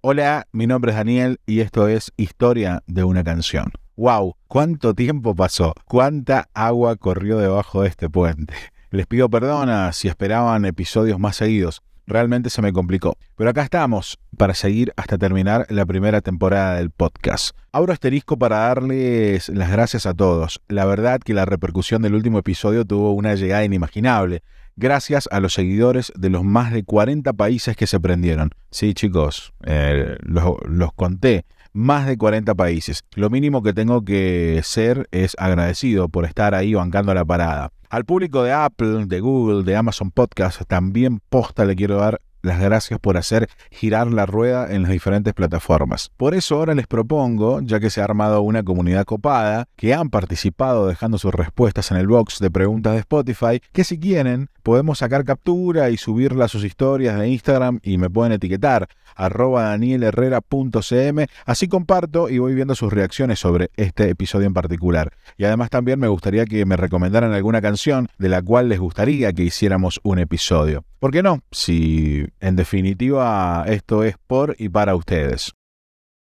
Hola, mi nombre es Daniel y esto es Historia de una canción. ¡Wow! ¿Cuánto tiempo pasó? ¿Cuánta agua corrió debajo de este puente? Les pido perdón si esperaban episodios más seguidos. Realmente se me complicó. Pero acá estamos para seguir hasta terminar la primera temporada del podcast. Abro asterisco para darles las gracias a todos. La verdad que la repercusión del último episodio tuvo una llegada inimaginable gracias a los seguidores de los más de 40 países que se prendieron. Sí, chicos, eh, los, los conté más de 40 países. Lo mínimo que tengo que ser es agradecido por estar ahí bancando la parada. Al público de Apple, de Google, de Amazon Podcast, también posta le quiero dar las gracias por hacer girar la rueda en las diferentes plataformas. Por eso ahora les propongo, ya que se ha armado una comunidad copada, que han participado dejando sus respuestas en el box de preguntas de Spotify, que si quieren podemos sacar captura y subirla a sus historias de Instagram y me pueden etiquetar arroba danielherrera.cm, así comparto y voy viendo sus reacciones sobre este episodio en particular. Y además también me gustaría que me recomendaran alguna canción de la cual les gustaría que hiciéramos un episodio. ¿Por qué no? Si en definitiva esto es por y para ustedes.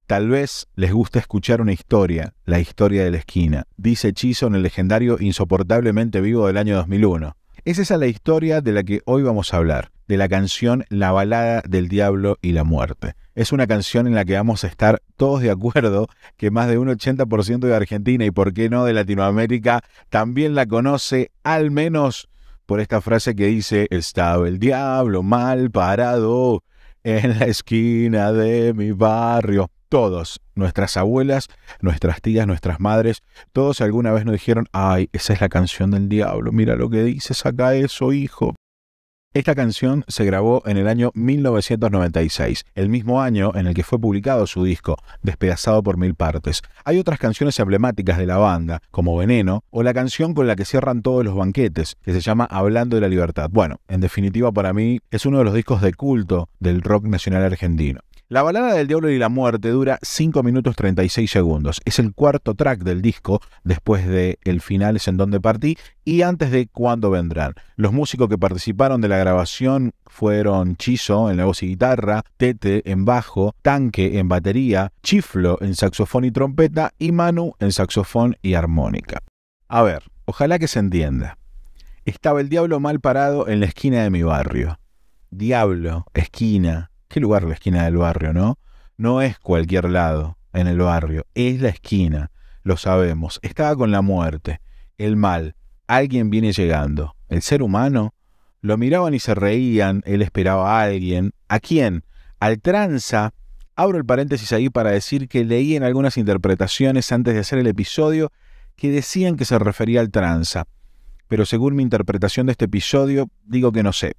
Tal vez les guste escuchar una historia, la historia de la esquina, dice Chizo en el legendario Insoportablemente Vivo del año 2001. Es esa la historia de la que hoy vamos a hablar, de la canción La balada del diablo y la muerte. Es una canción en la que vamos a estar todos de acuerdo que más de un 80% de Argentina y por qué no de Latinoamérica también la conoce al menos por esta frase que dice, estaba el diablo mal parado en la esquina de mi barrio todos, nuestras abuelas, nuestras tías, nuestras madres, todos alguna vez nos dijeron, ay, esa es la canción del diablo, mira lo que dice, saca eso, hijo. Esta canción se grabó en el año 1996, el mismo año en el que fue publicado su disco, Despedazado por Mil Partes. Hay otras canciones emblemáticas de la banda, como Veneno, o la canción con la que cierran todos los banquetes, que se llama Hablando de la Libertad. Bueno, en definitiva para mí es uno de los discos de culto del rock nacional argentino. La balada del diablo y la muerte dura 5 minutos 36 segundos. Es el cuarto track del disco, después de El final es en donde partí y antes de Cuándo vendrán. Los músicos que participaron de la grabación fueron Chizo en la voz y guitarra, Tete en bajo, Tanque en batería, Chiflo en saxofón y trompeta y Manu en saxofón y armónica. A ver, ojalá que se entienda. Estaba el diablo mal parado en la esquina de mi barrio. Diablo, esquina, ¿Qué lugar la esquina del barrio, no? No es cualquier lado en el barrio, es la esquina, lo sabemos. Estaba con la muerte, el mal, alguien viene llegando. El ser humano lo miraban y se reían, él esperaba a alguien. ¿A quién? Al tranza. Abro el paréntesis ahí para decir que leí en algunas interpretaciones antes de hacer el episodio que decían que se refería al tranza. Pero según mi interpretación de este episodio, digo que no sé.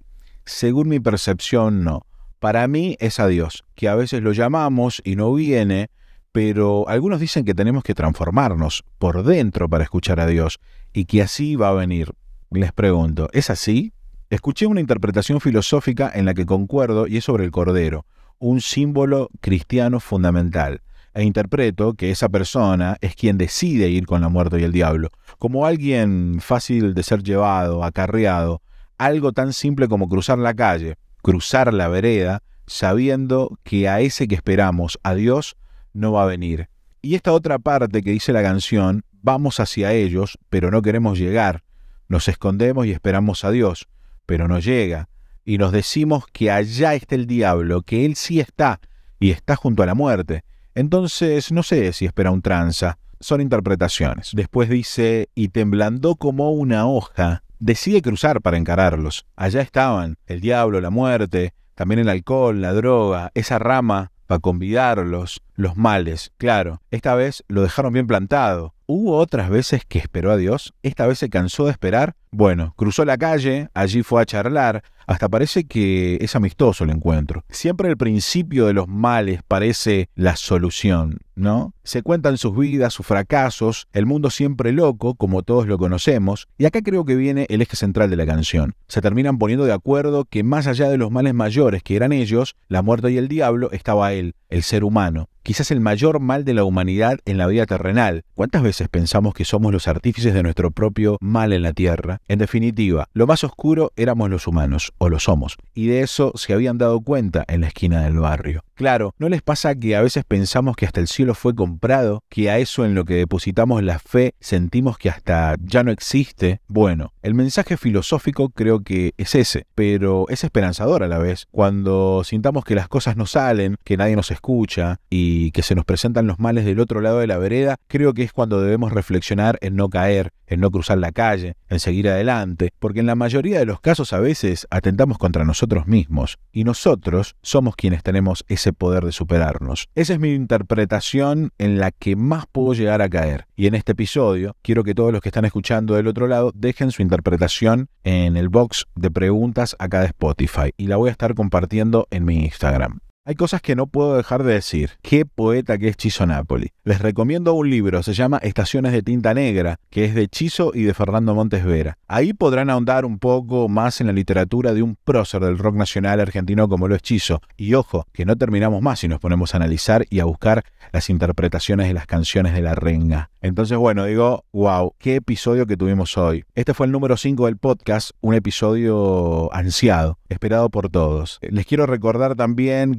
Según mi percepción, no. Para mí es a Dios, que a veces lo llamamos y no viene, pero algunos dicen que tenemos que transformarnos por dentro para escuchar a Dios y que así va a venir. Les pregunto, ¿es así? Escuché una interpretación filosófica en la que concuerdo y es sobre el Cordero, un símbolo cristiano fundamental. E interpreto que esa persona es quien decide ir con la muerte y el diablo, como alguien fácil de ser llevado, acarreado, algo tan simple como cruzar la calle, cruzar la vereda sabiendo que a ese que esperamos, a Dios, no va a venir. Y esta otra parte que dice la canción, vamos hacia ellos, pero no queremos llegar. Nos escondemos y esperamos a Dios, pero no llega. Y nos decimos que allá está el diablo, que él sí está, y está junto a la muerte. Entonces no sé si espera un tranza. Son interpretaciones. Después dice, y temblando como una hoja, decide cruzar para encararlos. Allá estaban el diablo, la muerte, también el alcohol, la droga, esa rama para convidarlos, los males. Claro, esta vez lo dejaron bien plantado. ¿Hubo otras veces que esperó a Dios? ¿Esta vez se cansó de esperar? Bueno, cruzó la calle, allí fue a charlar, hasta parece que es amistoso el encuentro. Siempre el principio de los males parece la solución, ¿no? Se cuentan sus vidas, sus fracasos, el mundo siempre loco, como todos lo conocemos, y acá creo que viene el eje central de la canción. Se terminan poniendo de acuerdo que más allá de los males mayores que eran ellos, la muerte y el diablo, estaba él, el ser humano, quizás el mayor mal de la humanidad en la vida terrenal. ¿Cuántas veces pensamos que somos los artífices de nuestro propio mal en la tierra? En definitiva, lo más oscuro éramos los humanos, o lo somos, y de eso se habían dado cuenta en la esquina del barrio. Claro, ¿no les pasa que a veces pensamos que hasta el cielo fue comprado, que a eso en lo que depositamos la fe sentimos que hasta ya no existe? Bueno, el mensaje filosófico creo que es ese, pero es esperanzador a la vez. Cuando sintamos que las cosas no salen, que nadie nos escucha y que se nos presentan los males del otro lado de la vereda, creo que es cuando debemos reflexionar en no caer, en no cruzar la calle, en seguir adelante, porque en la mayoría de los casos a veces atentamos contra nosotros mismos y nosotros somos quienes tenemos ese poder de superarnos. Esa es mi interpretación en la que más puedo llegar a caer. Y en este episodio quiero que todos los que están escuchando del otro lado dejen su interpretación en el box de preguntas acá de Spotify y la voy a estar compartiendo en mi Instagram. Hay cosas que no puedo dejar de decir. Qué poeta que es Chiso Napoli. Les recomiendo un libro, se llama Estaciones de Tinta Negra, que es de Chiso y de Fernando Montes Vera. Ahí podrán ahondar un poco más en la literatura de un prócer del rock nacional argentino como lo es Chiso. Y ojo, que no terminamos más si nos ponemos a analizar y a buscar las interpretaciones de las canciones de la renga. Entonces, bueno, digo, wow, qué episodio que tuvimos hoy. Este fue el número 5 del podcast, un episodio ansiado, esperado por todos. Les quiero recordar también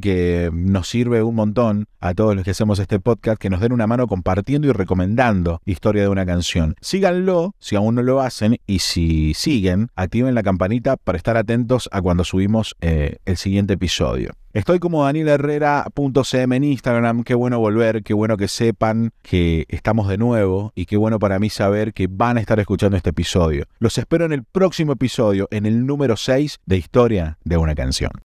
nos sirve un montón a todos los que hacemos este podcast que nos den una mano compartiendo y recomendando historia de una canción. Síganlo si aún no lo hacen y si siguen, activen la campanita para estar atentos a cuando subimos eh, el siguiente episodio. Estoy como danielherrera.cm en Instagram. Qué bueno volver, qué bueno que sepan que estamos de nuevo y qué bueno para mí saber que van a estar escuchando este episodio. Los espero en el próximo episodio, en el número 6 de Historia de una canción.